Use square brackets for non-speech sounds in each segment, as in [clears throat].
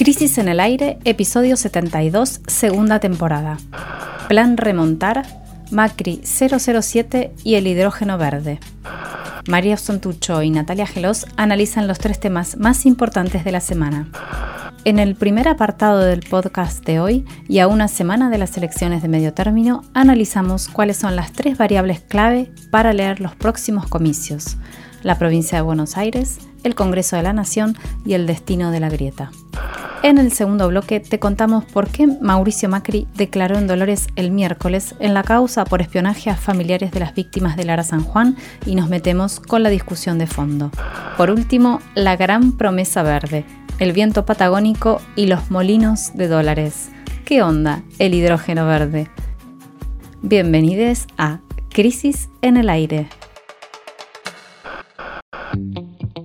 Crisis en el aire, episodio 72, segunda temporada. Plan remontar, Macri 007 y el hidrógeno verde. María Sontucho y Natalia Gelos analizan los tres temas más importantes de la semana. En el primer apartado del podcast de hoy y a una semana de las elecciones de medio término, analizamos cuáles son las tres variables clave para leer los próximos comicios, la provincia de Buenos Aires, el Congreso de la Nación y el destino de la grieta. En el segundo bloque te contamos por qué Mauricio Macri declaró en Dolores el miércoles en la causa por espionaje a familiares de las víctimas del Lara San Juan y nos metemos con la discusión de fondo. Por último, la gran promesa verde, el viento patagónico y los molinos de dólares. ¿Qué onda el hidrógeno verde? Bienvenidos a Crisis en el Aire.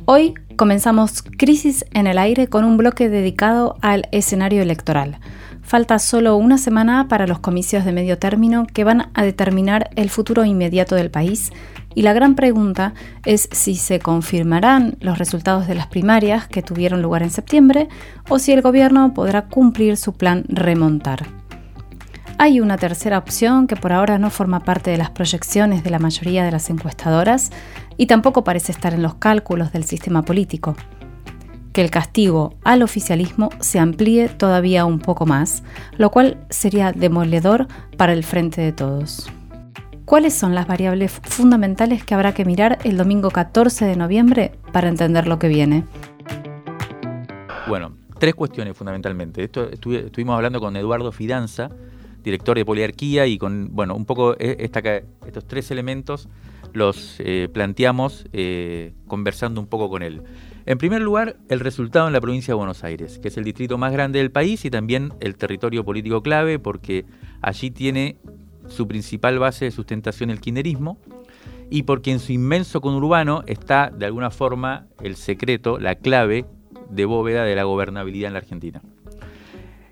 Hoy comenzamos Crisis en el Aire con un bloque dedicado al escenario electoral. Falta solo una semana para los comicios de medio término que van a determinar el futuro inmediato del país y la gran pregunta es si se confirmarán los resultados de las primarias que tuvieron lugar en septiembre o si el gobierno podrá cumplir su plan remontar. Hay una tercera opción que por ahora no forma parte de las proyecciones de la mayoría de las encuestadoras y tampoco parece estar en los cálculos del sistema político. Que el castigo al oficialismo se amplíe todavía un poco más, lo cual sería demoledor para el frente de todos. ¿Cuáles son las variables fundamentales que habrá que mirar el domingo 14 de noviembre para entender lo que viene? Bueno, tres cuestiones fundamentalmente. Esto estuvimos hablando con Eduardo Fidanza, director de Poliarquía, y con, bueno, un poco e, esta, estos tres elementos los eh, planteamos eh, conversando un poco con él. En primer lugar, el resultado en la provincia de Buenos Aires, que es el distrito más grande del país y también el territorio político clave, porque allí tiene su principal base de sustentación el kirchnerismo, y porque en su inmenso conurbano está de alguna forma el secreto, la clave de bóveda de la gobernabilidad en la Argentina.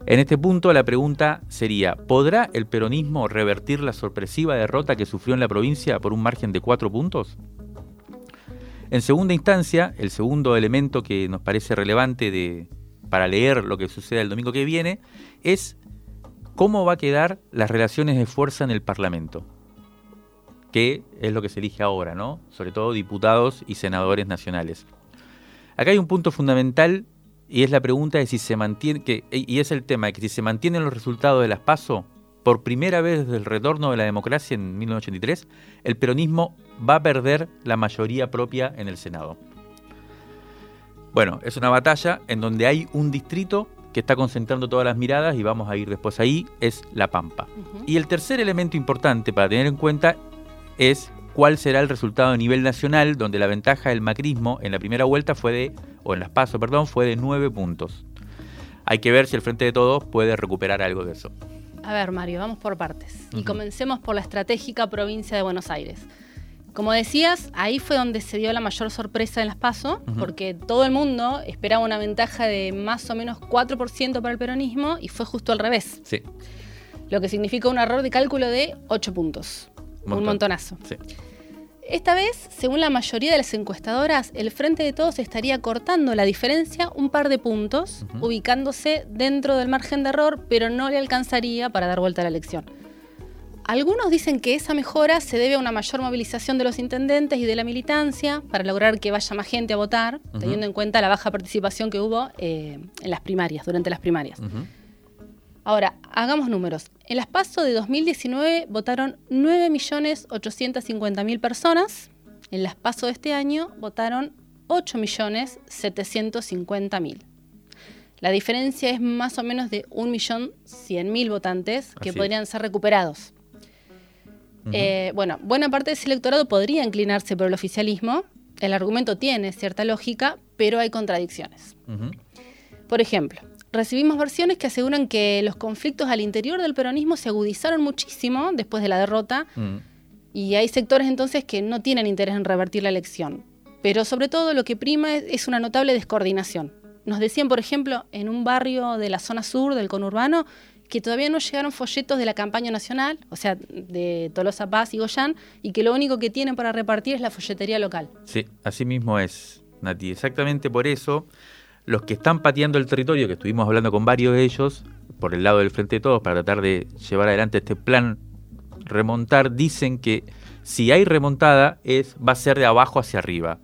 En este punto la pregunta sería, ¿podrá el peronismo revertir la sorpresiva derrota que sufrió en la provincia por un margen de cuatro puntos? En segunda instancia, el segundo elemento que nos parece relevante para leer lo que sucede el domingo que viene es cómo va a quedar las relaciones de fuerza en el Parlamento, que es lo que se elige ahora, ¿no? Sobre todo diputados y senadores nacionales. Acá hay un punto fundamental y es la pregunta de si se mantiene, que, y es el tema de que si se mantienen los resultados de las PASO, por primera vez desde el retorno de la democracia en 1983, el peronismo va a perder la mayoría propia en el Senado. Bueno, es una batalla en donde hay un distrito que está concentrando todas las miradas y vamos a ir después ahí, es La Pampa. Y el tercer elemento importante para tener en cuenta es cuál será el resultado a nivel nacional, donde la ventaja del macrismo en la primera vuelta fue de, o en las pasos, perdón, fue de nueve puntos. Hay que ver si el Frente de Todos puede recuperar algo de eso. A ver, Mario, vamos por partes. Y comencemos por la estratégica provincia de Buenos Aires. Como decías, ahí fue donde se dio la mayor sorpresa en las PASO, porque todo el mundo esperaba una ventaja de más o menos 4% para el peronismo y fue justo al revés. Sí. Lo que significa un error de cálculo de 8 puntos. Un montonazo. Sí. Esta vez, según la mayoría de las encuestadoras, el Frente de Todos estaría cortando la diferencia un par de puntos, ubicándose dentro del margen de error, pero no le alcanzaría para dar vuelta a la elección. Algunos dicen que esa mejora se debe a una mayor movilización de los intendentes y de la militancia para lograr que vaya más gente a votar, teniendo en cuenta la baja participación que hubo eh, en las primarias, durante las primarias. Ahora, hagamos números. En las PASO de 2019 votaron 9.850.000 personas. En las PASO de este año votaron 8.750.000. La diferencia es más o menos de 1.100.000 votantes que podrían ser recuperados. Eh, bueno, buena parte de ese electorado podría inclinarse por el oficialismo. El argumento tiene cierta lógica, pero hay contradicciones. Por ejemplo, recibimos versiones que aseguran que los conflictos al interior del peronismo se agudizaron muchísimo después de la derrota y hay sectores entonces que no tienen interés en revertir la elección. Pero sobre todo lo que prima es una notable descoordinación. Nos decían, por ejemplo, en un barrio de la zona sur del conurbano, que todavía no llegaron folletos de la campaña nacional, o sea, de Tolosa Paz y Goyán, y que lo único que tienen para repartir es la folletería local. Sí, así mismo es, Nati. Exactamente por eso los que están pateando el territorio, que estuvimos hablando con varios de ellos, por el lado del Frente de Todos, para tratar de llevar adelante este plan remontar, dicen que si hay remontada es, va a ser de abajo hacia arriba.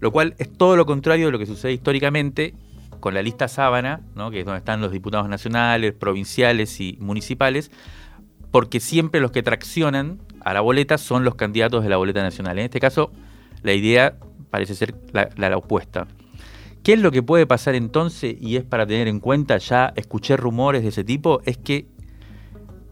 Lo cual es todo lo contrario de lo que sucede históricamente con la lista sábana, ¿no? que es donde están los diputados nacionales, provinciales y municipales, porque siempre los que traccionan a la boleta son los candidatos de la boleta nacional. En este caso, la idea parece ser la, opuesta. ¿Qué es lo que puede pasar entonces? Y es para tener en cuenta, ya escuché rumores de ese tipo, es que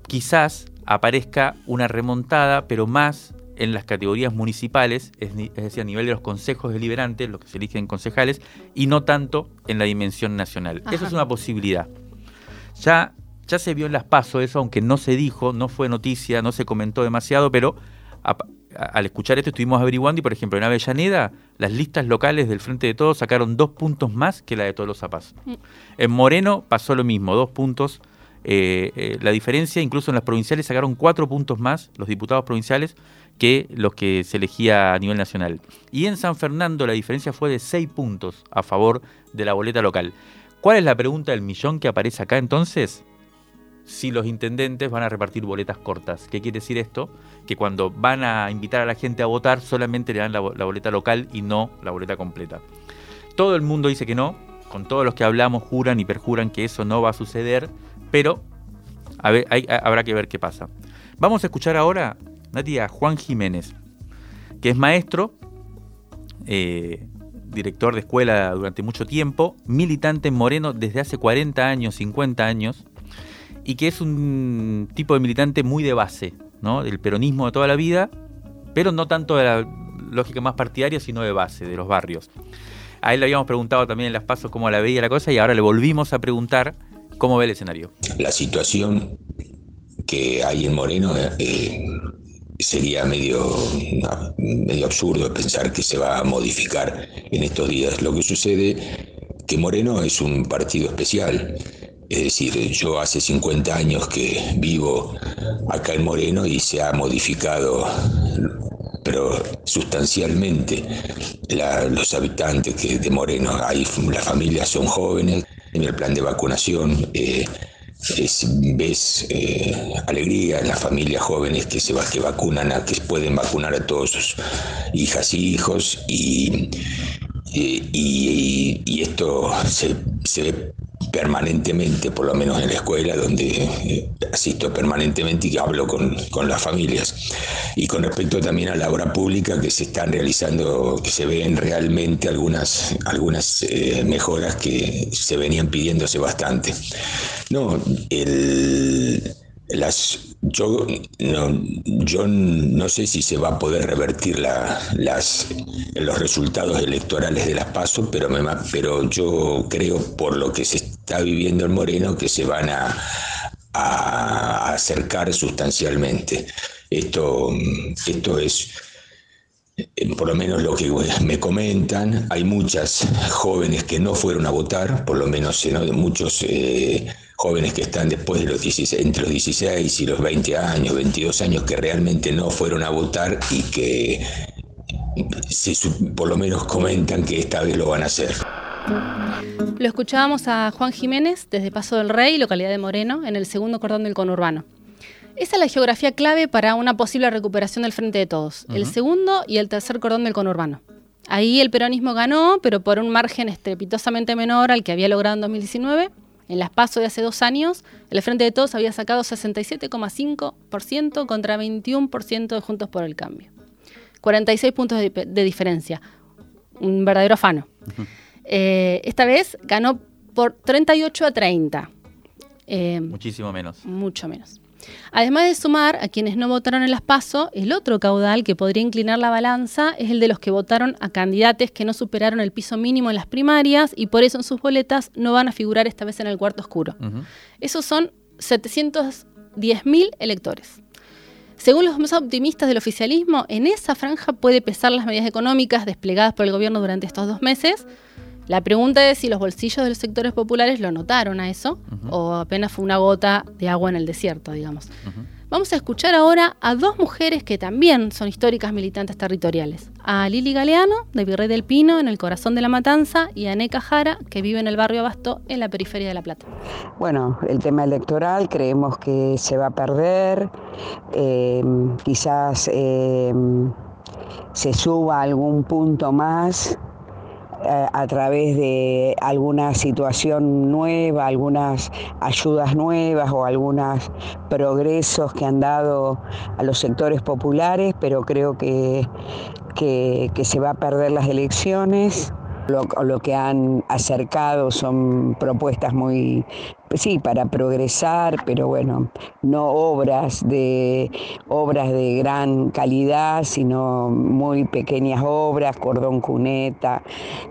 quizás aparezca una remontada, pero más en las categorías municipales, es, decir, a nivel de los consejos deliberantes, los que se eligen concejales, y no tanto en la dimensión nacional. Eso es una posibilidad. Ya, ya se vio en las pasos eso, aunque no se dijo, no fue noticia, no se comentó demasiado, pero al escuchar esto estuvimos averiguando y, por ejemplo, en Avellaneda, las listas locales del Frente de Todos sacaron dos puntos más que la de todos los zapatos. Mm. En Moreno pasó lo mismo, dos puntos. Eh, eh, la diferencia, incluso en las provinciales, sacaron cuatro puntos más los diputados provinciales que los que se elegía a nivel nacional. Y en San Fernando la diferencia fue de 6 puntos a favor de la boleta local. ¿Cuál es la pregunta del millón que aparece acá entonces? Si los intendentes van a repartir boletas cortas. ¿Qué quiere decir esto? Que cuando van a invitar a la gente a votar solamente le dan la, boleta local y no la boleta completa. Todo el mundo dice que no, con todos los que hablamos juran y perjuran que eso no va a suceder, pero habrá que ver qué pasa. Vamos a escuchar ahora Nati, a Juan Jiménez, que es maestro, eh, director de escuela durante mucho tiempo, militante en Moreno desde hace 40 años, 50 años, y que es un tipo de militante muy de base, ¿no? Del peronismo de toda la vida, pero no tanto de la lógica más partidaria, sino de base, de los barrios. A él le habíamos preguntado también en las pasos cómo la veía la cosa y ahora le volvimos a preguntar cómo ve el escenario. La situación que hay en Moreno eh, sería medio, medio absurdo pensar que se va a modificar en estos días. Lo que sucede que Moreno es un partido especial. Es decir, yo hace 50 años que vivo acá en Moreno y se ha modificado, pero sustancialmente, los habitantes que de Moreno. Hay, las familias son jóvenes, en el plan de vacunación. Eh, ves eh, alegría en las familias jóvenes que se que vacunan a, que pueden vacunar a todos sus hijas y hijos y, y, esto se, se, ve permanentemente, por lo menos en la escuela, donde eh, asisto permanentemente y hablo con, con, las familias. Y con respecto también a la obra pública que se están realizando, que se ven realmente algunas, algunas eh, mejoras que se venían pidiendo hace bastante. No, el, las, yo, no, yo no sé si se va a poder revertir la, las, los resultados electorales de las PASO, pero, pero yo creo por lo que se está viviendo en Moreno que se van a, acercar sustancialmente. Esto, esto es eh, por lo menos lo que me comentan, hay muchas jóvenes que no fueron a votar, por lo menos muchos eh, jóvenes que están después de los 16, entre los 16 y los 20 años, 22 años, que realmente no fueron a votar y que por lo menos comentan que esta vez lo van a hacer. Lo escuchábamos a Juan Jiménez desde Paso del Rey, localidad de Moreno, en el segundo cordón del conurbano. Esa es la geografía clave para una posible recuperación del Frente de Todos, el segundo y el tercer cordón del conurbano. Ahí el peronismo ganó, pero por un margen estrepitosamente menor al que había logrado en 2019 en las PASO de hace dos años, el Frente de Todos había sacado 67,5% contra 21% de Juntos por el Cambio. 46 puntos de, diferencia. Un verdadero afano. Eh, esta vez ganó por 38 a 30. Eh, Muchísimo menos. Mucho menos. Además de sumar a quienes no votaron en las PASO, el otro caudal que podría inclinar la balanza es el de los que votaron a candidatos que no superaron el piso mínimo en las primarias y por eso en sus boletas no van a figurar esta vez en el cuarto oscuro. Esos son 710.000 electores. Según los más optimistas del oficialismo, en esa franja puede pesar las medidas económicas desplegadas por el gobierno durante estos dos meses, la pregunta es si los bolsillos de los sectores populares lo notaron a eso o apenas fue una gota de agua en el desierto, digamos. Vamos a escuchar ahora a dos mujeres que también son históricas militantes territoriales. A Lili Galeano, de Virrey del Pino, en el corazón de la matanza, y a Neca Jara, que vive en el barrio Abasto, en la periferia de La Plata. Bueno, el tema electoral creemos que se va a perder. Eh, quizás eh, se suba algún punto más a través de alguna situación nueva, algunas ayudas nuevas o algunos progresos que han dado a los sectores populares, pero creo que, que, se va a perder las elecciones. lo, que han acercado son propuestas muy sí, para progresar, pero bueno, no obras de obras de gran calidad, sino muy pequeñas obras, cordón cuneta,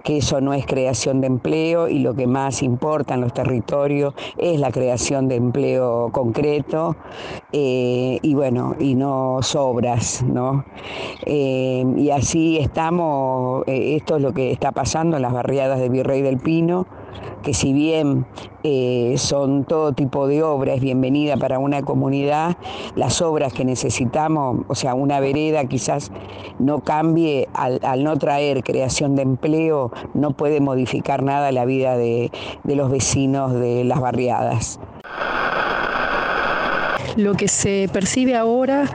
que eso no es creación de empleo y lo que más importa en los territorios es la creación de empleo concreto eh, y bueno, y no sobras, ¿no? Eh, y así estamos, eh, esto es lo que está pasando en las barriadas de Virrey del Pino que si bien eh, son todo tipo de obras, bienvenida para una comunidad, las obras que necesitamos, o sea, una vereda quizás no cambie al, no traer creación de empleo, no puede modificar nada la vida de, de los vecinos de las barriadas. Lo que se percibe ahora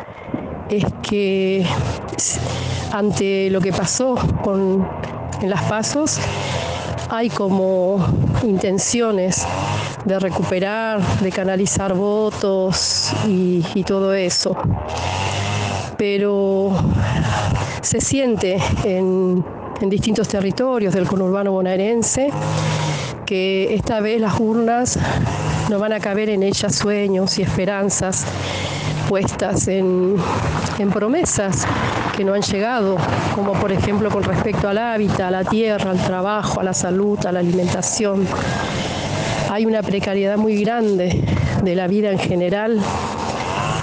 es que ante lo que pasó con, en las pasos, hay como intenciones de recuperar, de canalizar votos y, todo eso. Pero se siente en, en distintos territorios del conurbano bonaerense que esta vez las urnas no van a caber en ellas sueños y esperanzas puestas en, promesas que no han llegado, como por ejemplo con respecto al hábitat, a la tierra, al trabajo, a la salud, a la alimentación. Hay una precariedad muy grande de la vida en general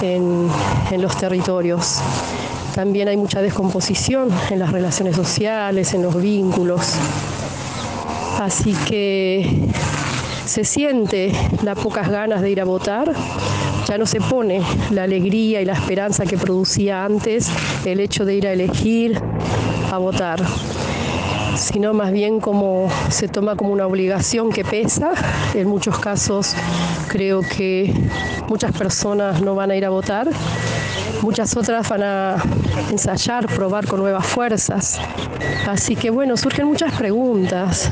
en, en los territorios. También hay mucha descomposición en las relaciones sociales, en los vínculos. Así que se siente las pocas ganas de ir a votar, ya no se pone la alegría y la esperanza que producía antes el hecho de ir a elegir, a votar sino más bien como se toma como una obligación que pesa. En muchos casos creo que muchas personas no van a ir a votar, muchas otras van a ensayar, probar con nuevas fuerzas. Así que bueno, surgen muchas preguntas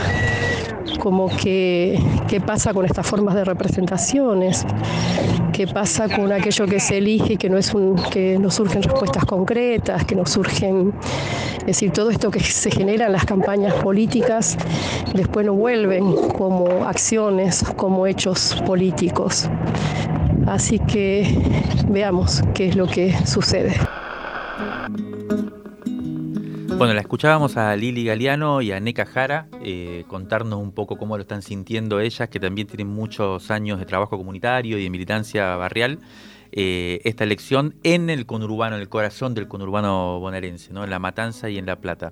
como que qué pasa con estas formas de representaciones, qué pasa con aquello que se elige que no es un, que no surgen respuestas concretas, que no surgen, es decir, todo esto que se genera en las campañas políticas después no vuelven como acciones, como hechos políticos. Así que veamos qué es lo que sucede. Bueno, la escuchábamos a Lili Galeano y a Neca Jara eh, contarnos un poco cómo lo están sintiendo ellas, que también tienen muchos años de trabajo comunitario y de militancia barrial, eh, esta elección en el conurbano, en el corazón del conurbano bonaerense, ¿no? en La Matanza y en La Plata.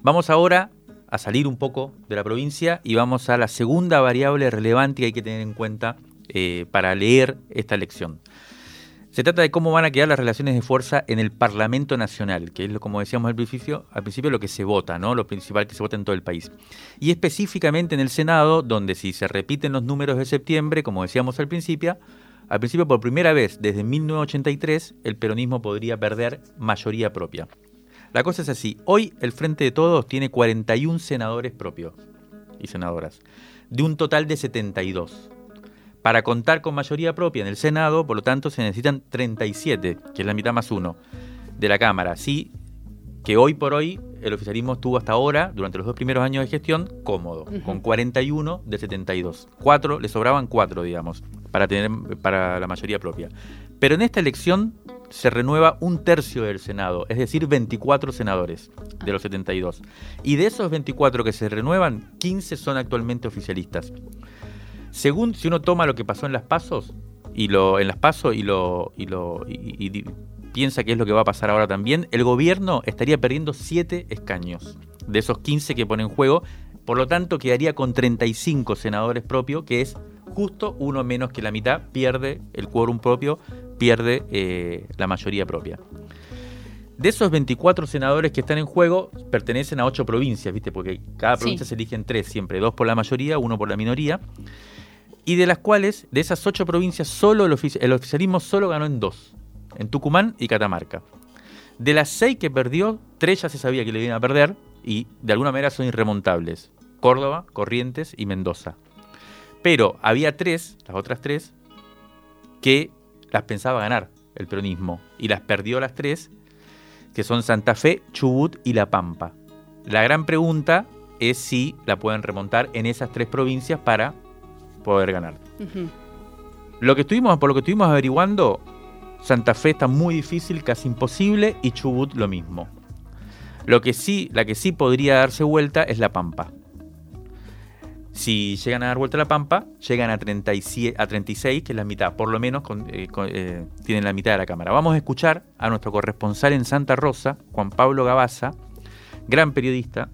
Vamos ahora a salir un poco de la provincia y vamos a la segunda variable relevante que hay que tener en cuenta eh, para leer esta elección. Se trata de cómo van a quedar las relaciones de fuerza en el Parlamento Nacional, que es, como decíamos al principio, al principio lo que se vota, ¿no? lo principal que se vota en todo el país. Y específicamente en el Senado, donde si se repiten los números de septiembre, como decíamos al principio, al principio por primera vez desde 1983 el peronismo podría perder mayoría propia. La cosa es así, hoy el Frente de Todos tiene 41 senadores propios y senadoras, de un total de 72. Para contar con mayoría propia en el Senado, por lo tanto, se necesitan 37, que es la mitad más uno, de la Cámara. Sí, que hoy por hoy el oficialismo estuvo hasta ahora, durante los dos primeros años de gestión, cómodo, con 41 de 72. Cuatro, le sobraban cuatro, digamos, para, tener, para la mayoría propia. Pero en esta elección se renueva un tercio del Senado, es decir, 24 senadores de los 72. Y de esos 24 que se renuevan, 15 son actualmente oficialistas. Según si uno toma lo que pasó en las pasos y lo en las pasos y lo y lo y, piensa que es lo que va a pasar ahora también, el gobierno estaría perdiendo 7 escaños de esos 15 que pone en juego, por lo tanto quedaría con 35 senadores propios, que es justo uno menos que la mitad, pierde el quórum propio pierde eh, la mayoría propia. De esos 24 senadores que están en juego, pertenecen a 8 provincias, ¿viste? Porque cada provincia se eligen 3 siempre, dos por la mayoría, uno por la minoría. Y de las cuales, de esas 8 provincias, solo el, oficialismo solo ganó en 2, en Tucumán y Catamarca. De las 6 que perdió, 3 ya se sabía que le iban a perder y de alguna manera son irremontables. Córdoba, Corrientes y Mendoza. Pero había tres, las otras tres, que las pensaba ganar el peronismo y las perdió las tres que son Santa Fe, Chubut y La Pampa. La gran pregunta es si la pueden remontar en esas tres provincias para poder ganar. Lo que estuvimos, por lo que estuvimos averiguando, Santa Fe está muy difícil, casi imposible, y Chubut lo mismo. Lo que sí, la que sí podría darse vuelta es La Pampa. Si llegan a dar vuelta a La Pampa, llegan a, 36, a 36 que es la mitad, por lo menos eh, eh, tienen la mitad de la Cámara. Vamos a escuchar a nuestro corresponsal en Santa Rosa, Juan Pablo Gabaza, gran periodista,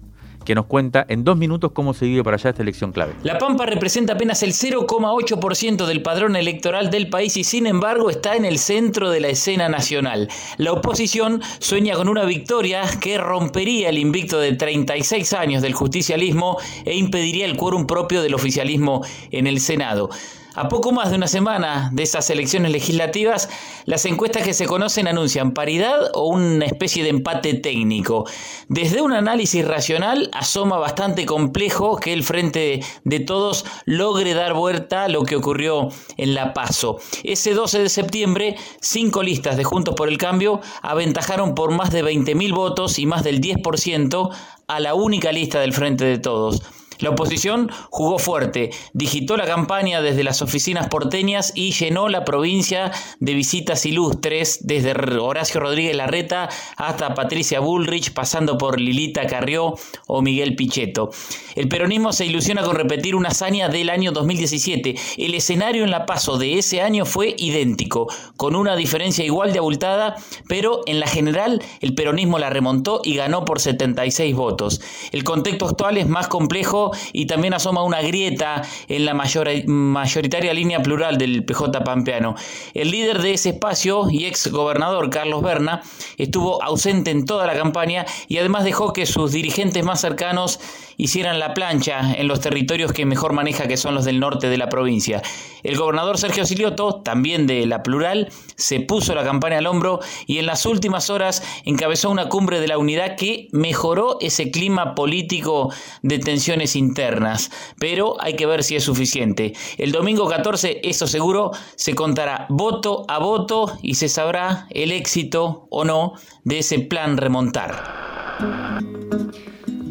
que nos cuenta en dos minutos cómo se vive para allá esta elección clave. La Pampa representa apenas el 0,8% del padrón electoral del país y sin embargo está en el centro de la escena nacional. La oposición sueña con una victoria que rompería el invicto de 36 años del justicialismo e impediría el quórum propio del oficialismo en el Senado. A poco más de una semana de esas elecciones legislativas, las encuestas que se conocen anuncian paridad o una especie de empate técnico. Desde un análisis racional asoma bastante complejo que el Frente de Todos logre dar vuelta a lo que ocurrió en La Paso. Ese 12 de septiembre, cinco listas de Juntos por el Cambio aventajaron por más de 20.000 votos y más del 10% a la única lista del Frente de Todos. La oposición jugó fuerte, digitó la campaña desde las oficinas porteñas y llenó la provincia de visitas ilustres, desde Horacio Rodríguez Larreta hasta Patricia Bullrich, pasando por Lilita Carrió o Miguel Pichetto. El peronismo se ilusiona con repetir una hazaña del año 2017. El escenario en la paso de ese año fue idéntico, con una diferencia igual de abultada, pero en la general el peronismo la remontó y ganó por 76 votos. El contexto actual es más complejo y también asoma una grieta en la mayor, mayoritaria línea plural del PJ Pampeano. El líder de ese espacio y ex gobernador Carlos Berna estuvo ausente en toda la campaña y además dejó que sus dirigentes más cercanos hicieran la plancha en los territorios que mejor maneja, que son los del norte de la provincia. El gobernador Sergio Silioto, también de la plural, se puso la campaña al hombro y en las últimas horas encabezó una cumbre de la unidad que mejoró ese clima político de tensiones internas, pero hay que ver si es suficiente. El domingo 14, eso seguro, se contará voto a voto y se sabrá el éxito o no de ese plan remontar.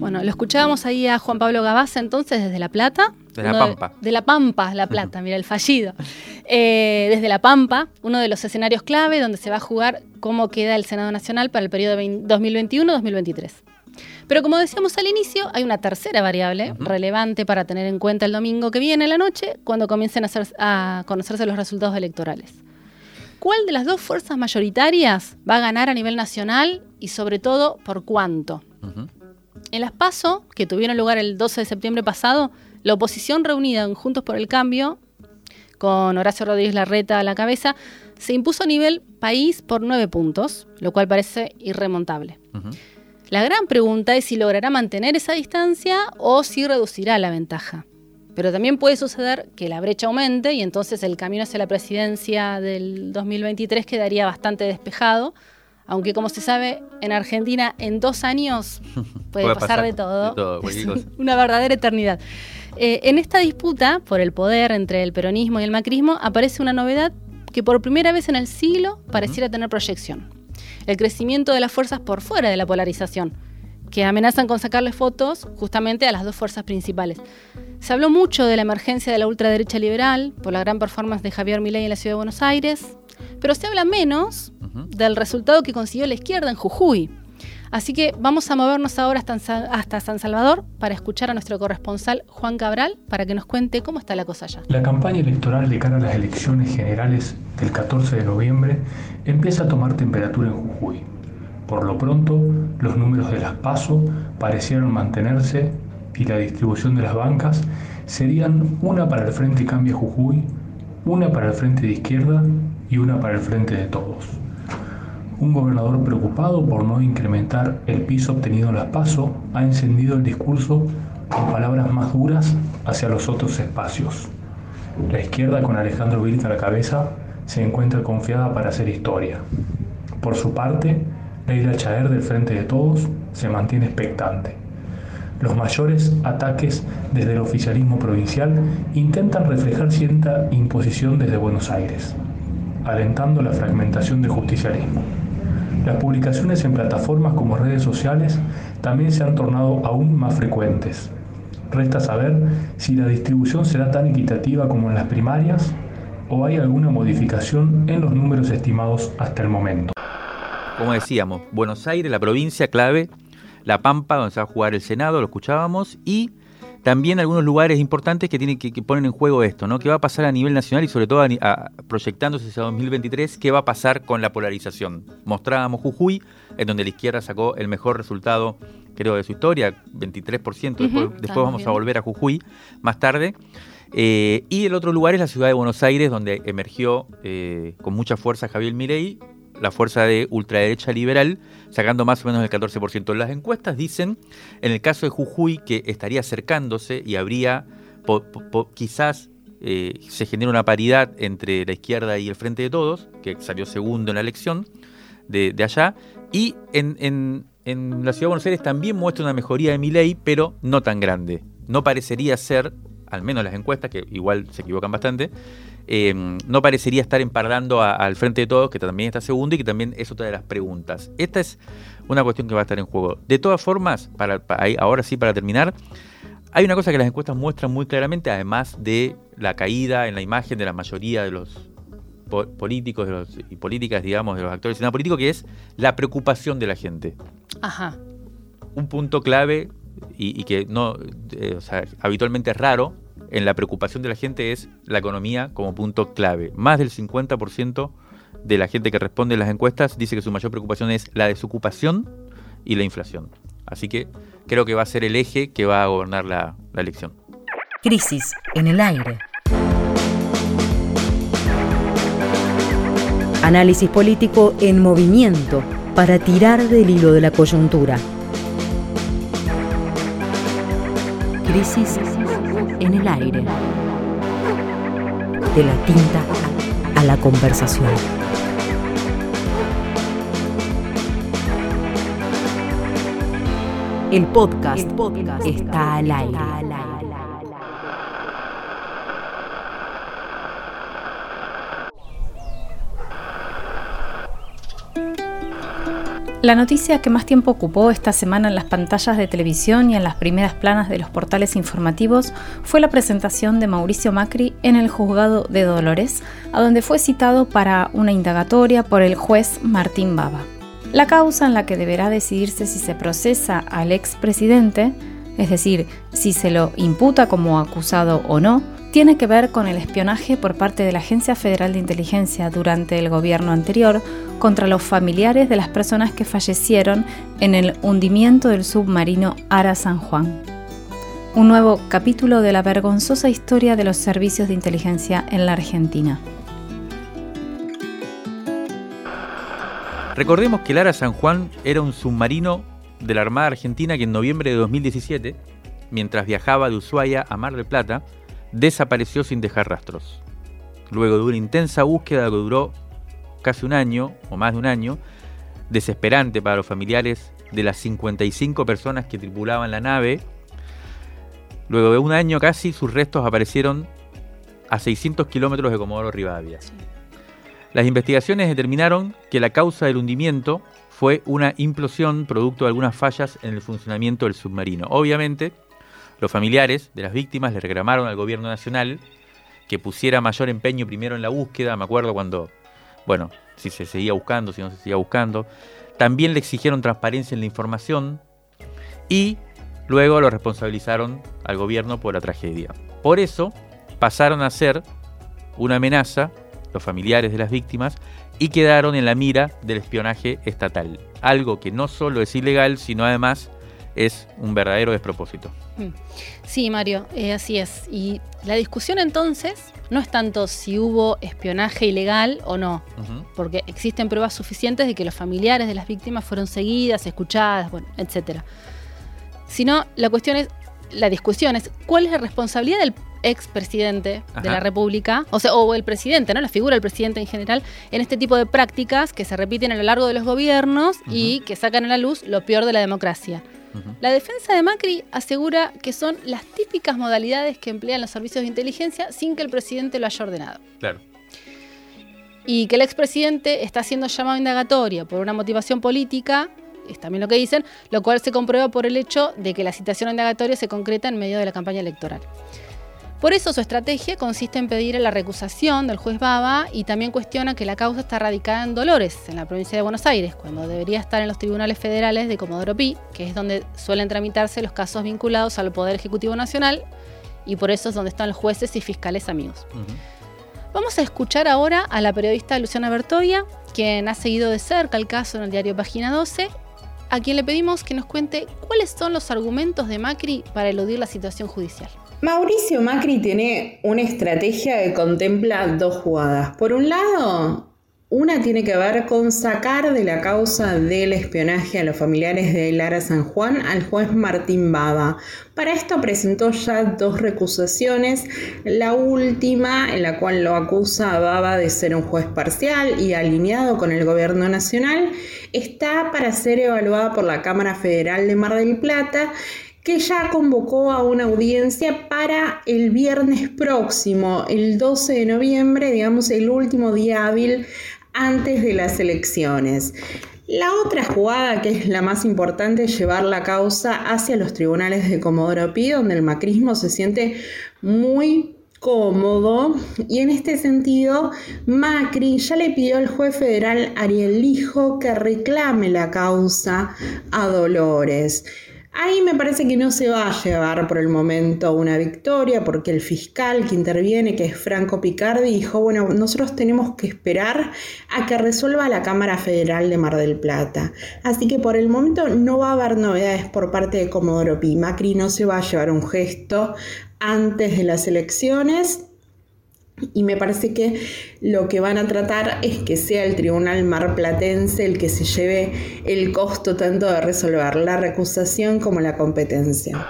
Bueno, lo escuchábamos ahí a Juan Pablo Gabaza entonces desde La Plata. De La Pampa. De, La Pampa, La Plata, mira, el fallido. Eh, desde La Pampa, uno de los escenarios clave donde se va a jugar cómo queda el Senado Nacional para el periodo 2021-2023. Pero como decíamos al inicio, hay una tercera variable relevante para tener en cuenta el domingo que viene, la noche, cuando comiencen a, a conocerse los resultados electorales. ¿Cuál de las dos fuerzas mayoritarias va a ganar a nivel nacional y sobre todo por cuánto? En las PASO, que tuvieron lugar el 12 de septiembre pasado, la oposición reunida en Juntos por el Cambio, con Horacio Rodríguez Larreta a la cabeza, se impuso a nivel país por nueve puntos, lo cual parece irremontable. La gran pregunta es si logrará mantener esa distancia o si reducirá la ventaja. Pero también puede suceder que la brecha aumente y entonces el camino hacia la presidencia del 2023 quedaría bastante despejado, aunque como se sabe, en Argentina en dos años [laughs] puede, pasar, de todo. [laughs] una verdadera eternidad. Eh, en esta disputa por el poder entre el peronismo y el macrismo aparece una novedad que por primera vez en el siglo pareciera tener proyección. El crecimiento de las fuerzas por fuera de la polarización, que amenazan con sacarle fotos justamente a las dos fuerzas principales. Se habló mucho de la emergencia de la ultraderecha liberal por la gran performance de Javier Milei en la ciudad de Buenos Aires, pero se habla menos del resultado que consiguió la izquierda en Jujuy. Así que vamos a movernos ahora hasta, San Salvador para escuchar a nuestro corresponsal Juan Cabral para que nos cuente cómo está la cosa allá. La campaña electoral de cara a las elecciones generales del 14 de noviembre empieza a tomar temperatura en Jujuy. Por lo pronto, los números de las PASO parecieron mantenerse y la distribución de las bancas serían una para el Frente Cambia Jujuy, una para el Frente de Izquierda y una para el frente de todos. Un gobernador preocupado por no incrementar el piso obtenido en las PASO ha encendido el discurso con palabras más duras hacia los otros espacios. La izquierda, con Alejandro Vilca a la cabeza, se encuentra confiada para hacer historia. Por su parte, Leila Chaer del Frente de Todos se mantiene expectante. Los mayores ataques desde el oficialismo provincial intentan reflejar cierta imposición desde Buenos Aires, alentando la fragmentación del justicialismo. Las publicaciones en plataformas como redes sociales también se han tornado aún más frecuentes. Resta saber si la distribución será tan equitativa como en las primarias o hay alguna modificación en los números estimados hasta el momento. Como decíamos, Buenos Aires, la provincia clave, La Pampa, donde se va a jugar el Senado, lo escuchábamos, y también algunos lugares importantes que, tienen, que, ponen en juego esto, ¿no? ¿Qué va a pasar a nivel nacional y sobre todo proyectándose hacia 2023? ¿Qué va a pasar con la polarización? Mostrábamos Jujuy, en donde la izquierda sacó el mejor resultado, creo, de su historia, 23%. después, vamos a volver a Jujuy más tarde. Eh, y el otro lugar es la ciudad de Buenos Aires, donde emergió eh, con mucha fuerza Javier Milei, la fuerza de ultraderecha liberal, sacando más o menos el 14%. Las encuestas dicen, en el caso de Jujuy, que estaría acercándose y habría, quizás eh, se genera una paridad entre la izquierda y el Frente de Todos, que salió segundo en la elección de, allá, y en, la Ciudad de Buenos Aires también muestra una mejoría de mi ley, pero no tan grande. No parecería ser, al menos las encuestas, que igual se equivocan bastante, Em, no parecería estar empardando al frente de todos, que también está segundo y que también es otra de las preguntas. Esta es una cuestión que va a estar en juego. De todas formas, para, ahora sí, para terminar, hay una cosa que las encuestas muestran muy claramente, además de la caída en la imagen de la mayoría de los políticos y políticas, digamos, de los actores la político, que es la preocupación de la gente. Ajá. Un punto clave y, que no, eh, habitualmente es raro, en la preocupación de la gente es la economía como punto clave. Más del 50% de la gente que responde en las encuestas dice que su mayor preocupación es la desocupación y la inflación. Así que creo que va a ser el eje que va a gobernar la, la elección. Crisis en el aire. Análisis político en movimiento para tirar del hilo de la coyuntura. Crisis en el aire. De la tinta a la conversación. El podcast, está al aire. La noticia que más tiempo ocupó esta semana en las pantallas de televisión y en las primeras planas de los portales informativos fue la presentación de Mauricio Macri en el juzgado de Dolores, a donde fue citado para una indagatoria por el juez Martín Baba. La causa en la que deberá decidirse si se procesa al expresidente, es decir, si se lo imputa como acusado o no, tiene que ver con el espionaje por parte de la Agencia Federal de Inteligencia durante el gobierno anterior contra los familiares de las personas que fallecieron en el hundimiento del submarino Ara San Juan. Un nuevo capítulo de la vergonzosa historia de los servicios de inteligencia en la Argentina. Recordemos que el Ara San Juan era un submarino de la Armada Argentina que en noviembre de 2017, mientras viajaba de Ushuaia a Mar del Plata, desapareció sin dejar rastros. Luego de una intensa búsqueda que duró casi un año, o más de un año, desesperante para los familiares de las 55 personas que tripulaban la nave, luego de un año casi sus restos aparecieron a 600 kilómetros de Comodoro Rivadavia. Las investigaciones determinaron que la causa del hundimiento fue una implosión producto de algunas fallas en el funcionamiento del submarino. Obviamente, los familiares de las víctimas le reclamaron al gobierno nacional que pusiera mayor empeño primero en la búsqueda, me acuerdo cuando, bueno, si se seguía buscando, si no se seguía buscando. También le exigieron transparencia en la información y luego lo responsabilizaron al gobierno por la tragedia. Por eso pasaron a ser una amenaza los familiares de las víctimas y quedaron en la mira del espionaje estatal. Algo que no solo es ilegal, sino además es un verdadero despropósito. Mm. Sí, Mario, eh, así es. Y la discusión entonces no es tanto si hubo espionaje ilegal o no, porque existen pruebas suficientes de que los familiares de las víctimas fueron seguidas, escuchadas, bueno, etcétera. Sino la cuestión es, la discusión es cuál es la responsabilidad del expresidente de la República, o sea, o el presidente, ¿no? La figura del presidente en general, en este tipo de prácticas que se repiten a lo largo de los gobiernos y que sacan a la luz lo peor de la democracia. La defensa de Macri asegura que son las típicas modalidades que emplean los servicios de inteligencia sin que el presidente lo haya ordenado. Claro. Y que el expresidente está siendo llamado indagatoria por una motivación política, es también lo que dicen, lo cual se comprueba por el hecho de que la citación indagatoria se concreta en medio de la campaña electoral. Por eso su estrategia consiste en pedir la recusación del juez Baba y también cuestiona que la causa está radicada en Dolores, en la provincia de Buenos Aires, cuando debería estar en los tribunales federales de Comodoro Pi, que es donde suelen tramitarse los casos vinculados al Poder Ejecutivo Nacional y por eso es donde están los jueces y fiscales amigos. Vamos a escuchar ahora a la periodista Luciana Bertoya, quien ha seguido de cerca el caso en el diario Página 12, a quien le pedimos que nos cuente cuáles son los argumentos de Macri para eludir la situación judicial. Mauricio Macri tiene una estrategia que contempla dos jugadas. Por un lado, una tiene que ver con sacar de la causa del espionaje a los familiares de Lara San Juan al juez Martín Baba. Para esto presentó ya dos recusaciones, la última en la cual lo acusa a Baba de ser un juez parcial y alineado con el gobierno nacional, está para ser evaluada por la Cámara Federal de Mar del Plata que ya convocó a una audiencia para el viernes próximo, el 12 de noviembre, digamos el último día hábil antes de las elecciones. La otra jugada, que es la más importante, es llevar la causa hacia los tribunales de Comodoro Pi, donde el macrismo se siente muy cómodo y en este sentido Macri ya le pidió al juez federal Ariel Lijo que reclame la causa a Dolores. Ahí me parece que no se va a llevar por el momento una victoria porque el fiscal que interviene, que es Franco Picardi, dijo, bueno, nosotros tenemos que esperar a que resuelva la Cámara Federal de Mar del Plata. Así que por el momento no va a haber novedades por parte de Comodoro Pi. Macri no se va a llevar un gesto antes de las elecciones y me parece que lo que van a tratar es que sea el tribunal marplatense el que se lleve el costo tanto de resolver la recusación como la competencia.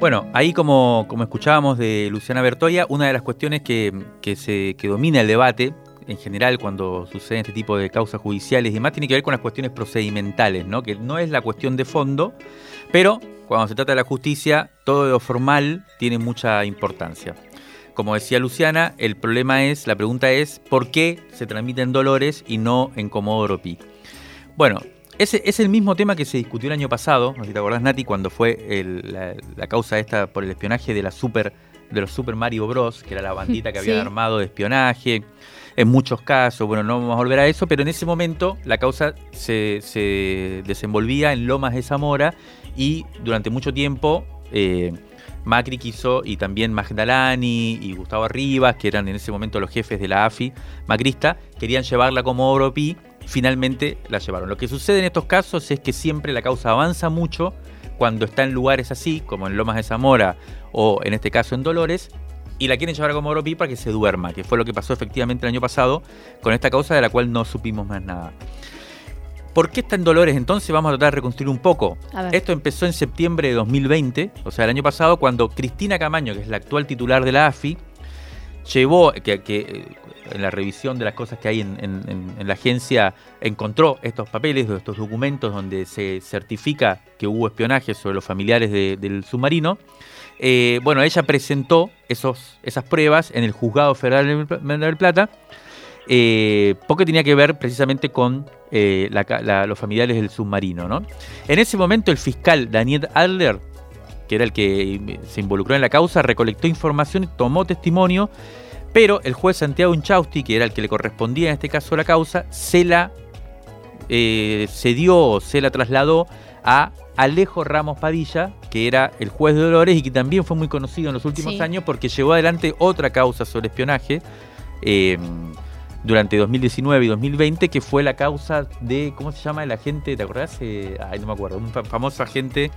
Bueno, ahí como, como escuchábamos de Luciana Bertoya, una de las cuestiones que, se, que domina el debate en general cuando suceden este tipo de causas judiciales y demás tiene que ver con las cuestiones procedimentales, ¿no? que no es la cuestión de fondo, pero cuando se trata de la justicia, todo lo formal tiene mucha importancia. Como decía Luciana, el problema es, la pregunta es, ¿por qué se transmite en Dolores y no en Comodoro Pi? Bueno, ese es el mismo tema que se discutió el año pasado, no sé si te acordás, Nati, cuando fue la, causa esta por el espionaje de la Super de los Super Mario Bros, que era la bandita que [laughs] habían armado de espionaje. En muchos casos, bueno, no vamos a volver a eso, pero en ese momento la causa se, se desenvolvía en Lomas de Zamora y durante mucho tiempo eh, Macri quiso, y también Magdalani y Gustavo Rivas, que eran en ese momento los jefes de la AFI macrista, querían llevarla como Oro Pi, finalmente la llevaron. Lo que sucede en estos casos es que siempre la causa avanza mucho cuando está en lugares así, como en Lomas de Zamora o en este caso en Dolores, y la quieren llevar como Oro Pi para que se duerma, que fue lo que pasó efectivamente el año pasado con esta causa de la cual no supimos más nada. ¿Por qué está en Dolores entonces? Vamos a tratar de reconstruir un poco. Esto empezó en septiembre de 2020, o sea, el año pasado, cuando Cristina Camaño, que es la actual titular de la AFI, llevó, que, eh, en la revisión de las cosas que hay en, la agencia, encontró estos papeles, estos documentos donde se certifica que hubo espionaje sobre los familiares del submarino. Eh, bueno, ella presentó esos, esas pruebas en el juzgado federal de Plata eh, porque tenía que ver precisamente con eh, los familiares del submarino. ¿no? En ese momento el fiscal Daniel Adler, que era el que se involucró en la causa, recolectó información, tomó testimonio, pero el juez Santiago Inchausti, que era el que le correspondía en este caso la causa, se la eh, cedió, se la trasladó a Alejo Ramos Padilla, que era el juez de Dolores y que también fue muy conocido en los últimos años porque llevó adelante otra causa sobre espionaje. Eh, durante 2019 y 2020, que fue la causa de, ¿cómo se llama el agente? ¿Te acordás? Eh, ay, no me acuerdo, un famoso agente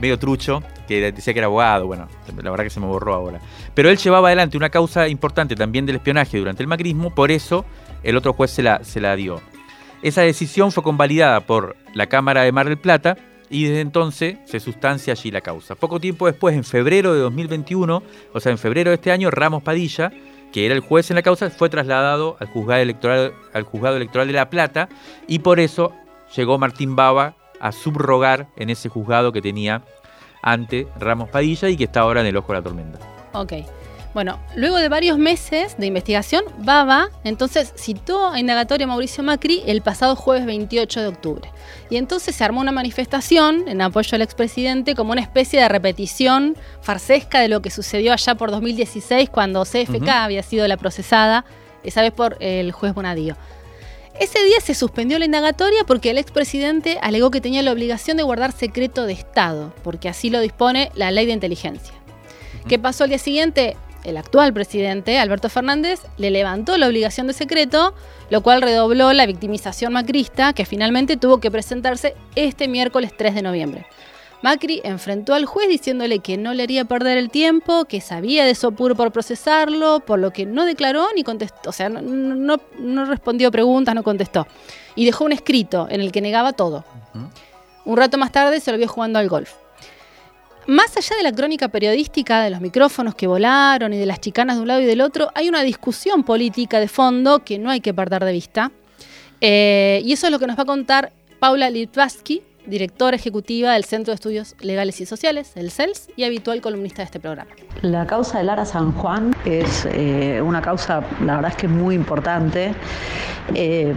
medio trucho, que decía que era abogado, bueno, la verdad que se me borró ahora. Pero él llevaba adelante una causa importante también del espionaje durante el macrismo, por eso el otro juez se la, se la dio. Esa decisión fue convalidada por la Cámara de Mar del Plata y desde entonces se sustancia allí la causa. Poco tiempo después, en febrero de 2021, o sea, en febrero de este año, Ramos Padilla, que era el juez en la causa, fue trasladado al juzgado electoral, al juzgado electoral de La Plata y por eso llegó Martín Baba a subrogar en ese juzgado que tenía ante Ramos Padilla y que está ahora en el ojo de la tormenta. Ok. Bueno, luego de varios meses de investigación, Baba entonces citó a indagatorio a Mauricio Macri el pasado jueves 28 de octubre. Y entonces se armó una manifestación en apoyo al expresidente como una especie de repetición farsesca de lo que sucedió allá por 2016 cuando CFK había sido la procesada, esa vez por el juez Bonadío. Ese día se suspendió la indagatoria porque el expresidente alegó que tenía la obligación de guardar secreto de Estado, porque así lo dispone la ley de inteligencia. ¿Qué pasó al día siguiente? El actual presidente, Alberto Fernández, le levantó la obligación de secreto, lo cual redobló la victimización macrista que finalmente tuvo que presentarse este miércoles 3 de noviembre. Macri enfrentó al juez diciéndole que no le haría perder el tiempo, que sabía de Sopur por procesarlo, por lo que no declaró ni contestó, o sea, no, respondió preguntas, no contestó. Y dejó un escrito en el que negaba todo. Un rato más tarde se lo vio jugando al golf. Más allá de la crónica periodística, de los micrófonos que volaron y de las chicanas de un lado y del otro, hay una discusión política de fondo que no hay que perder de vista. Eh, y eso es lo que nos va a contar Paula Litvaski, directora ejecutiva del Centro de Estudios Legales y Sociales, el CELS, y habitual columnista de este programa. La causa de Lara San Juan es eh, una causa, la verdad es que muy importante, eh,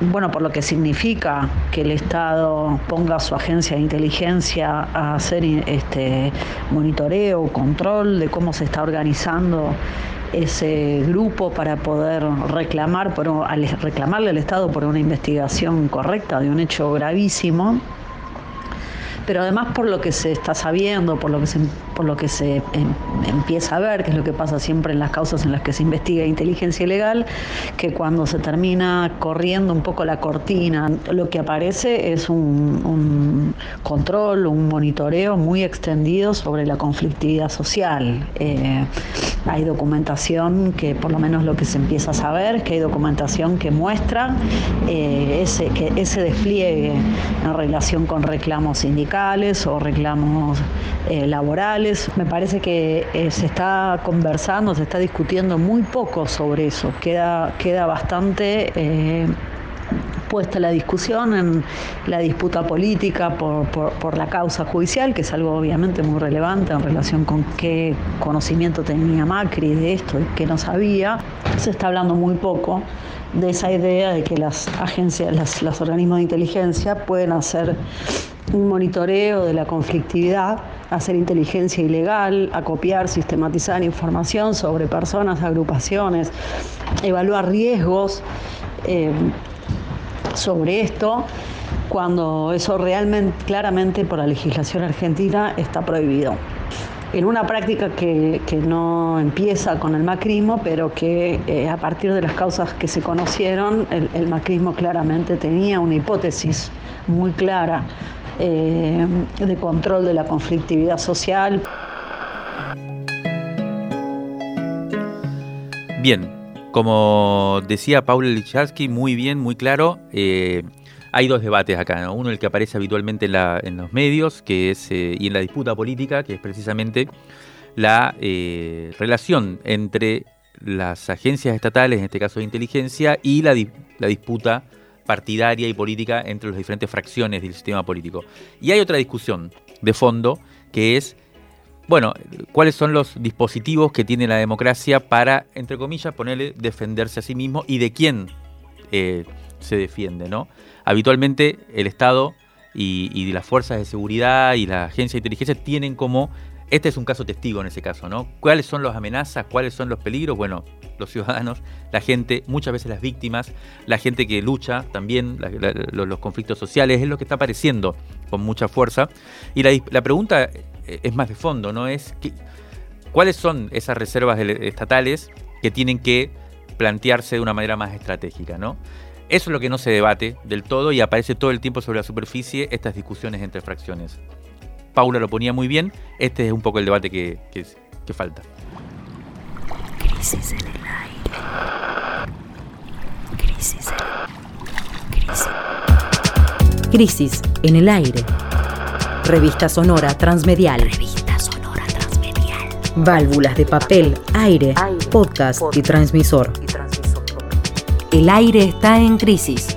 bueno, por lo que significa que el Estado ponga su agencia de inteligencia a hacer este monitoreo, control de cómo se está organizando ese grupo para poder reclamar por, reclamarle al Estado por una investigación correcta de un hecho gravísimo pero además por lo que se está sabiendo, por lo que se, por lo que se em, empieza a ver, que es lo que pasa siempre en las causas en las que se investiga inteligencia ilegal, que cuando se termina corriendo un poco la cortina, lo que aparece es un, control, un monitoreo muy extendido sobre la conflictividad social. Eh, hay documentación que, por lo menos lo que se empieza a saber, es que hay documentación que muestra eh, ese, que ese despliegue en relación con reclamos sindicales o reclamos eh, Me parece que eh, se está conversando, se está discutiendo muy poco sobre eso. Queda, queda bastante eh, puesta la discusión en la disputa política por, por, la causa judicial, que es algo obviamente muy relevante en relación con qué conocimiento tenía Macri de esto y qué no sabía. Se está hablando muy poco de esa idea de que las agencias, los organismos de inteligencia pueden hacer un monitoreo de la conflictividad, hacer inteligencia ilegal, acopiar, sistematizar información sobre personas, agrupaciones, evaluar riesgos eh, sobre esto, cuando eso realmente, claramente por la legislación argentina está prohibido. En una práctica que, no empieza con el macrismo, pero que eh, a partir de las causas que se conocieron, el macrismo claramente tenía una hipótesis muy clara eh, de control de la conflictividad social. Bien, como decía Paula Licharski, muy bien, muy claro, eh, hay dos debates acá. Uno el que aparece habitualmente en, los medios que es, eh, y en la disputa política, que es precisamente la relación entre las agencias estatales, en este caso de inteligencia, y la, la disputa partidaria y política entre las diferentes fracciones del sistema político. Y hay otra discusión de fondo que es, bueno, cuáles son los dispositivos que tiene la democracia para, entre comillas, ponerle defenderse a sí mismo y de quién eh, se defiende, ¿no? Habitualmente el Estado y, y las fuerzas de seguridad y la agencia de inteligencia tienen como este es un caso testigo en ese caso, ¿no? ¿Cuáles son las amenazas? ¿Cuáles son los peligros? Bueno, los ciudadanos, la gente, muchas veces las víctimas, la gente que lucha también, los, conflictos sociales, es lo que está apareciendo con mucha fuerza. Y la, pregunta eh, es más de fondo, ¿no? Es ¿cuáles son esas reservas estatales que tienen que plantearse de una manera más estratégica, ¿no? Eso es lo que no se debate del todo y aparece todo el tiempo sobre la superficie estas discusiones entre fracciones. Paula lo ponía muy bien, este es un poco el debate que, que falta. Crisis en el aire. Crisis. Crisis. Crisis en el aire. Revista sonora transmedial. Revista sonora transmedial. Válvulas de papel, aire, podcast, y transmisor. El aire está en crisis.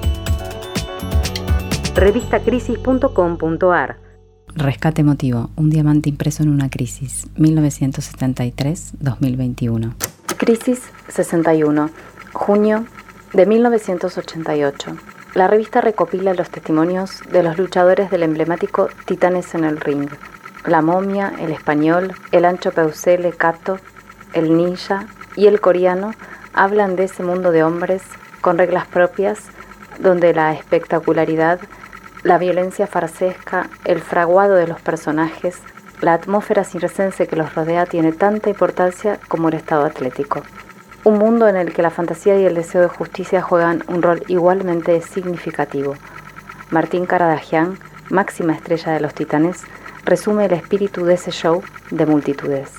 Revistacrisis.com.ar Rescate emotivo, un diamante impreso en una crisis, 1973-2021. Crisis 61, junio de 1988. La revista recopila los testimonios de los luchadores del emblemático Titanes en el Ring. La momia, el español, el ancho Peusele Cato, el ninja y el coreano hablan de ese mundo de hombres con reglas propias donde la espectacularidad, la violencia farsesca, el fraguado de los personajes, la atmósfera circense que los rodea tiene tanta importancia como el estado atlético. Un mundo en el que la fantasía y el deseo de justicia juegan un rol igualmente significativo. Martín Caradagian, máxima estrella de los Titanes, resume el espíritu de ese show de multitudes.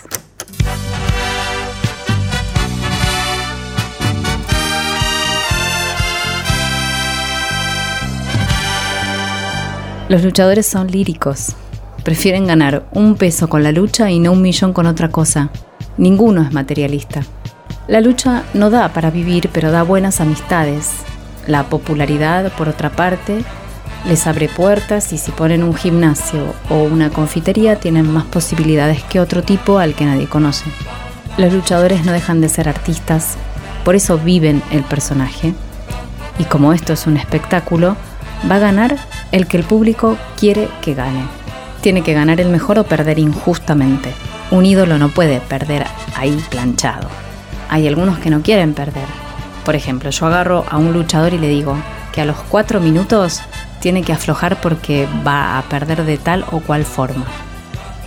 Los luchadores son líricos. Prefieren ganar un peso con la lucha y no un millón con otra cosa. Ninguno es materialista. La lucha no da para vivir, pero da buenas amistades. La popularidad, por otra parte, les abre puertas y si ponen un gimnasio o una confitería tienen más posibilidades que otro tipo al que nadie conoce. Los luchadores no dejan de ser artistas, por eso viven el personaje. Y como esto es un espectáculo, va a ganar el que el público quiere que gane. Tiene que ganar el mejor o perder injustamente. Un ídolo no puede perder ahí planchado hay algunos que no quieren perder. Por ejemplo, yo agarro a un luchador y le digo que a los cuatro minutos tiene que aflojar porque va a perder de tal o cual forma.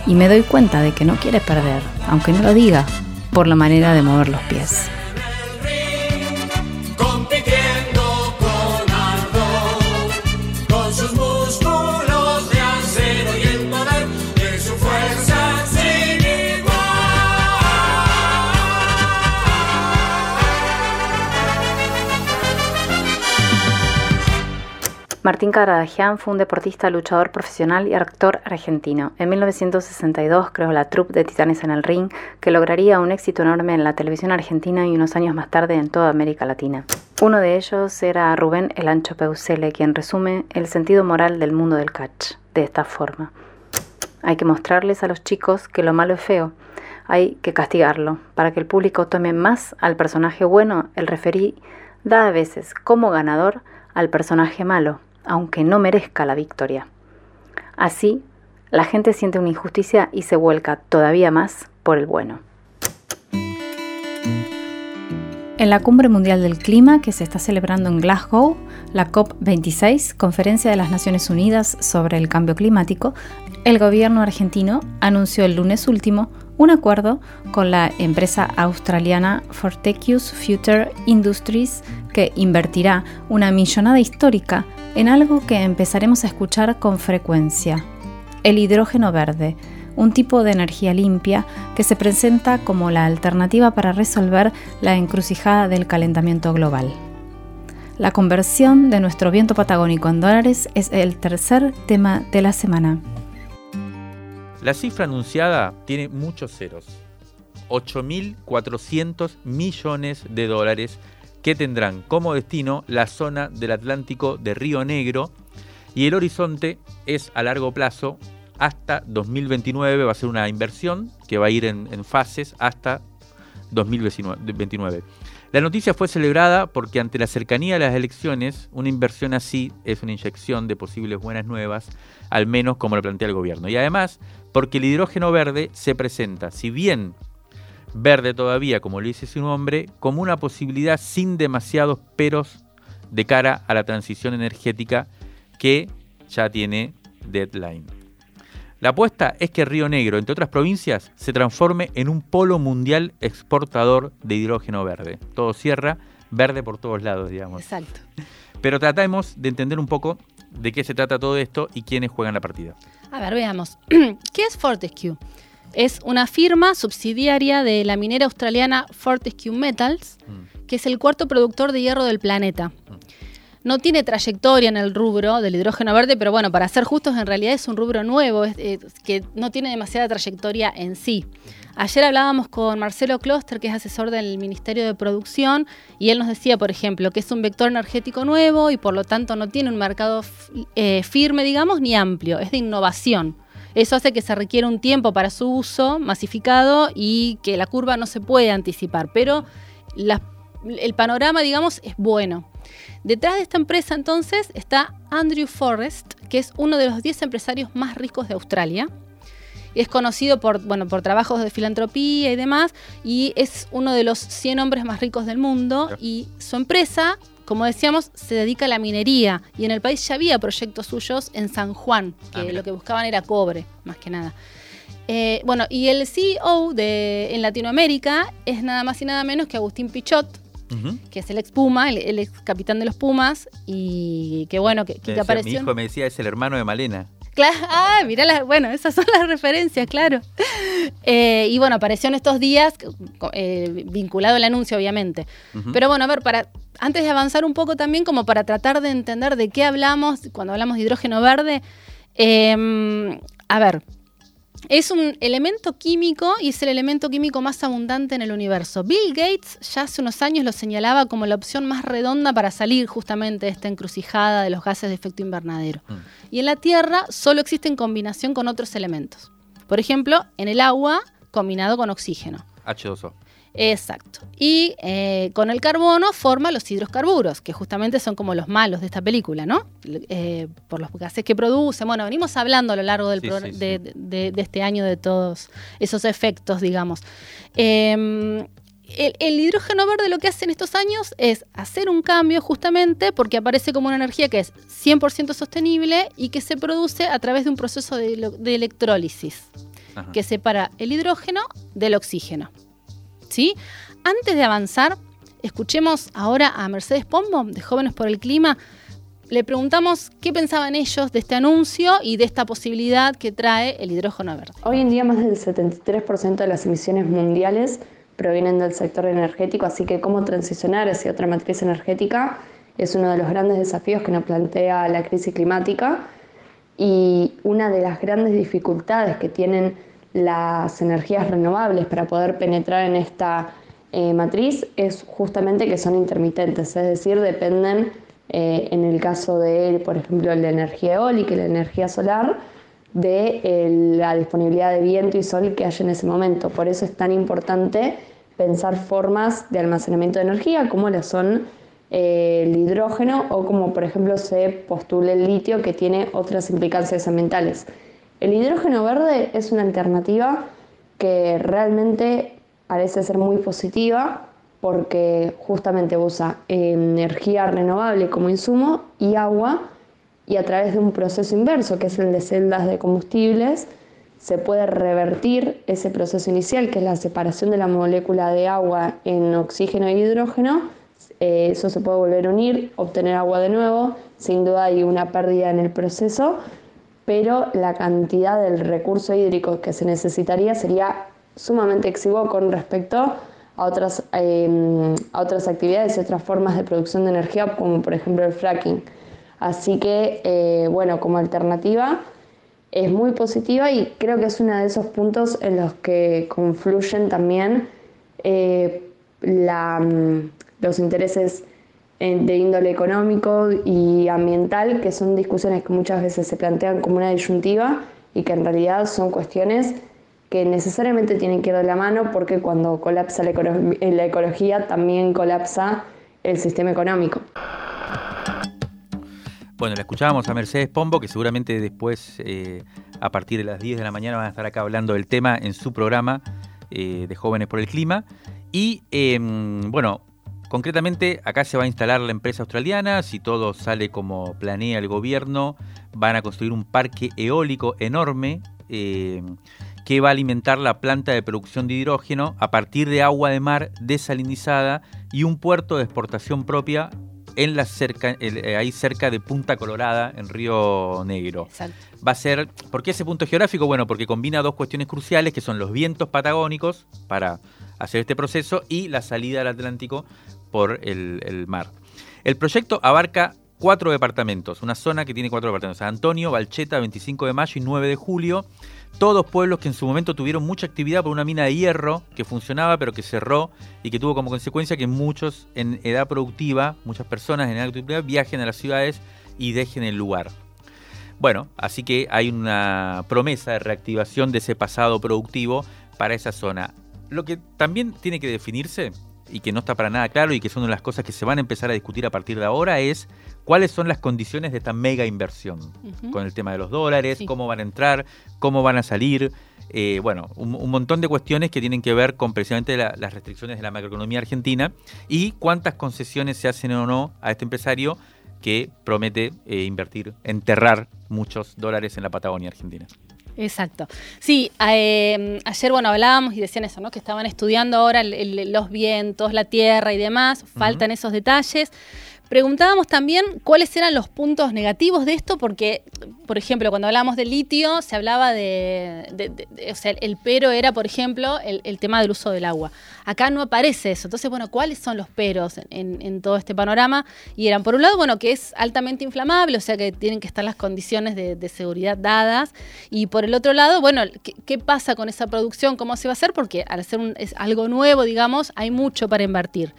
Y me doy cuenta de que no quiere perder, aunque no lo diga, por la manera de mover los pies. Martín Caradagian fue un deportista, luchador profesional y actor argentino. En 1962 creó la troupe de Titanes en el Ring, que lograría un éxito enorme en la televisión argentina y unos años más tarde en toda América Latina. Uno de ellos era Rubén El Ancho Peusele, quien resume el sentido moral del mundo del catch de esta forma. Hay que mostrarles a los chicos que lo malo es feo. Hay que castigarlo. Para que el público tome más al personaje bueno, el referí da a veces como ganador al personaje malo aunque no merezca la victoria. Así, la gente siente una injusticia y se vuelca todavía más por el bueno. En la Cumbre Mundial del Clima que se está celebrando en Glasgow, la COP26, Conferencia de las Naciones Unidas sobre el Cambio Climático, el gobierno argentino anunció el lunes último un acuerdo con la empresa australiana Fortecus Future Industries que invertirá una millonada histórica en algo que empezaremos a escuchar con frecuencia, el hidrógeno verde, un tipo de energía limpia que se presenta como la alternativa para resolver la encrucijada del calentamiento global. La conversión de nuestro viento patagónico en dólares es el tercer tema de la semana. La cifra anunciada tiene muchos ceros. 8.400 millones de dólares que tendrán como destino la zona del Atlántico de Río Negro y el horizonte es a largo plazo hasta 2029, va a ser una inversión que va a ir en, fases hasta 2029. La noticia fue celebrada porque ante la cercanía de las elecciones, una inversión así es una inyección de posibles buenas nuevas, al menos como lo plantea el gobierno. Y además, porque el hidrógeno verde se presenta, si bien verde todavía, como lo dice su nombre, como una posibilidad sin demasiados peros de cara a la transición energética que ya tiene deadline. La apuesta es que Río Negro, entre otras provincias, se transforme en un polo mundial exportador de hidrógeno verde. Todo cierra, verde por todos lados, digamos. Exacto. Pero tratemos de entender un poco de qué se trata todo esto y quiénes juegan la partida. A ver, veamos. [clears throat] ¿Qué es Fortescue? Es una firma subsidiaria de la minera australiana Fortescue Metals, Mm. que es el cuarto productor de hierro del planeta. No tiene trayectoria en el rubro del hidrógeno verde, pero bueno, para ser justos, en realidad es un rubro nuevo, es- eh, que no tiene demasiada trayectoria en sí. Ayer hablábamos con Marcelo Kloster, que es asesor del Ministerio de Producción, y él nos decía, por ejemplo, que es un vector energético nuevo y por lo tanto no tiene un mercado eh, firme, digamos, ni amplio, es de innovación. Eso hace que se requiera un tiempo para su uso masificado y que la curva no se puede anticipar, pero la- el panorama, digamos, es bueno. Detrás de esta empresa entonces está Andrew Forrest, que es uno de los 10 empresarios más ricos de Australia. Es conocido por, bueno, por trabajos de filantropía y demás, y es uno de los 100 hombres más ricos del mundo. Y su empresa, como decíamos, se dedica a la minería. Y en el país ya había proyectos suyos en San Juan, que Ah, lo que buscaban era cobre, más que nada. Eh, bueno, y el CEO de, en Latinoamérica es nada más y nada menos que Agustín Pichot, Que es el ex Puma, el, el ex capitán de los Pumas, y que bueno, que, apareció. Mi hijo me decía, es el hermano de Malena. Cla- [laughs] ah, mirá, las- bueno, esas son las referencias, claro. [laughs] Eh, y bueno, apareció en estos días, eh, vinculado al anuncio, obviamente. Pero bueno, a ver, para, antes de avanzar un poco también, como para tratar de entender de qué hablamos cuando hablamos de hidrógeno verde, eh, a ver, es un elemento químico y es el elemento químico más abundante en el universo. Bill Gates ya hace unos años lo señalaba como la opción más redonda para salir justamente de esta encrucijada de los gases de efecto invernadero. Mm. Y en la Tierra solo existe en combinación con otros elementos. Por ejemplo, en el agua combinado con oxígeno. H2O. Exacto. Y eh, con el carbono forma los hidrocarburos, que justamente son como los malos de esta película, ¿no? Eh, por los gases que producen. Bueno, venimos hablando a lo largo del Sí, progr- sí, de, de- de este año de todos esos efectos, digamos. Eh, el, el hidrógeno verde lo que hace en estos años es hacer un cambio justamente porque aparece como una energía que es 100% sostenible y que se produce a través de un proceso de, electrólisis Ajá. que separa el hidrógeno del oxígeno. ¿Sí? Antes de avanzar, escuchemos ahora a Mercedes Pombo, de Jóvenes por el Clima. Le preguntamos qué pensaban ellos de este anuncio y de esta posibilidad que trae el hidrógeno verde. Hoy en día más del 73% de las emisiones mundiales provienen del sector energético, así que cómo transicionar hacia otra matriz energética es uno de los grandes desafíos que nos plantea la crisis climática y una de las grandes dificultades que tienen las energías renovables para poder penetrar en esta eh, matriz es justamente que son intermitentes, es decir, dependen eh, en el caso de, por ejemplo, la energía eólica y la energía solar, de eh, la disponibilidad de viento y sol que hay en ese momento. Por eso es tan importante pensar formas de almacenamiento de energía como lo son el hidrógeno o como por ejemplo se postula el litio que tiene otras implicancias ambientales. El hidrógeno verde es una alternativa que realmente parece ser muy positiva porque justamente usa energía renovable como insumo y agua y a través de un proceso inverso que es el de celdas de combustibles se puede revertir ese proceso inicial que es la separación de la molécula de agua en oxígeno e hidrógeno. Eh, eso se puede volver a unir, obtener agua de nuevo, sin duda hay una pérdida en el proceso, pero la cantidad del recurso hídrico que se necesitaría sería sumamente exiguo con respecto a otras, eh, a otras actividades y otras formas de producción de energía, como por ejemplo el fracking. Así que, eh, bueno, como alternativa es muy positiva y creo que es uno de esos puntos en los que confluyen también eh, mm, los intereses de índole económico y ambiental, que son discusiones que muchas veces se plantean como una disyuntiva y que en realidad son cuestiones que necesariamente tienen que ir de la mano porque cuando colapsa la, la ecología también colapsa el sistema económico. Bueno, la escuchábamos a Mercedes Pombo, que seguramente después, eh, a partir de las 10 de la mañana, van a estar acá hablando del tema en su programa eh, de Jóvenes por el Clima. Y eh, bueno, concretamente acá se va a instalar la empresa australiana, si todo sale como planea el gobierno, van a construir un parque eólico enorme eh, que va a alimentar la planta de producción de hidrógeno a partir de agua de mar desalinizada y un puerto de exportación propia en la cerca, eh, ahí cerca de Punta Colorada, en Río Negro. Exacto. Va a ser, ¿por qué ese punto geográfico? Bueno, porque combina dos cuestiones cruciales, que son los vientos patagónicos para hacer este proceso y la salida al Atlántico por el, mar. El proyecto abarca cuatro departamentos, una zona que tiene cuatro departamentos, Antonio, Valcheta, 25 de mayo y 9 de julio, todos pueblos que en su momento tuvieron mucha actividad por una mina de hierro que funcionaba pero que cerró y que tuvo como consecuencia que muchos en edad productiva, muchas personas en edad productiva viajen a las ciudades y dejen el lugar. Bueno, así que hay una promesa de reactivación de ese pasado productivo para esa zona. Lo que también tiene que definirse y que no está para nada claro y que son una de las cosas que se van a empezar a discutir a partir de ahora es cuáles son las condiciones de esta mega inversión con el tema de los dólares, Sí. cómo van a entrar, cómo van a salir. eh, bueno, un, un montón de cuestiones que tienen que ver con precisamente la- las restricciones de la macroeconomía argentina y cuántas concesiones se hacen o no a este empresario que promete eh, invertir, enterrar muchos dólares en la Patagonia Argentina. Exacto. Sí, eh, ayer, bueno, hablábamos y decían eso, ¿no? Que estaban estudiando ahora el- el- los vientos, la tierra y demás, faltan esos detalles. Preguntábamos también cuáles eran los puntos negativos de esto, porque, por ejemplo, cuando hablábamos del litio, se hablaba de, de- de- de- o sea, el pero era, por ejemplo, el, tema del uso del agua. Acá no aparece eso. Entonces, bueno, ¿cuáles son los peros en, todo este panorama? Y eran, por un lado, bueno, que es altamente inflamable, o sea que tienen que estar las condiciones de, de seguridad dadas. Y por el otro lado, bueno, ¿qué, pasa con esa producción? ¿Cómo se va a hacer? Porque al ser un- es algo nuevo, digamos, hay mucho para invertir.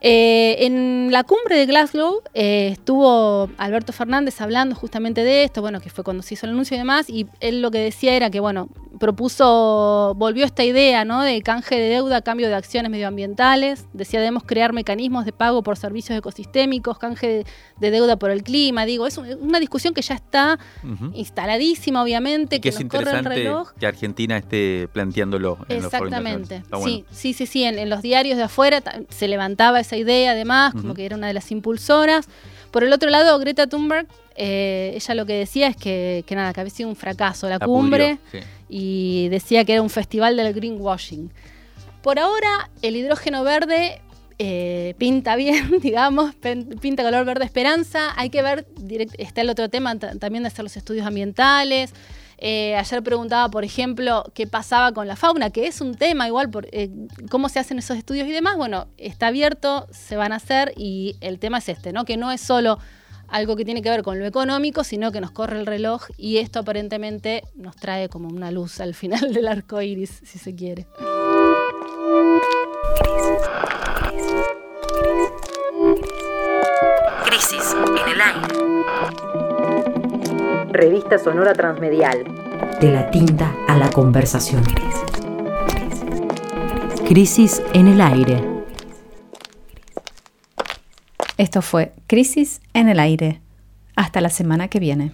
Eh, en la cumbre de Glasgow eh, estuvo Alberto Fernández hablando justamente de esto, bueno, que fue cuando se hizo el anuncio y demás, y él lo que decía era que, bueno, propuso, volvió esta idea, ¿no? De canje de deuda a cambio de acciones medioambientales, decía debemos crear mecanismos de pago por servicios ecosistémicos, canje de, de deuda por el clima, digo, es un- una discusión que ya está instaladísima, obviamente, Y que, que es nos corre el interesante reloj. que Argentina esté planteándolo en los Exactamente. bueno. Sí, sí, sí, sí. En, en los diarios de afuera se levantaba esa idea, además, como que era una de las impulsoras. Por el otro lado, Greta Thunberg, eh, ella lo que decía es que, que nada, que había sido un fracaso la La cumbre pudrió, sí. y decía que era un festival del greenwashing. Por ahora, el hidrógeno verde eh, pinta bien, [laughs] digamos, pinta color verde esperanza. Hay que ver, está el otro tema ta- también de hacer los estudios ambientales. Eh, ayer preguntaba, por ejemplo, qué pasaba con la fauna, que es un tema igual, por, eh, cómo se hacen esos estudios y demás. Bueno, está abierto, se van a hacer y el tema es este, ¿no? Que no es solo algo que tiene que ver con lo económico, sino que nos corre el reloj y esto aparentemente nos trae como una luz al final del arco iris, si se quiere. Crisis en el aire. Revista Sonora Transmedial. De la tinta a la conversación. Crisis en el aire. Esto fue Crisis en el aire. Hasta la semana que viene.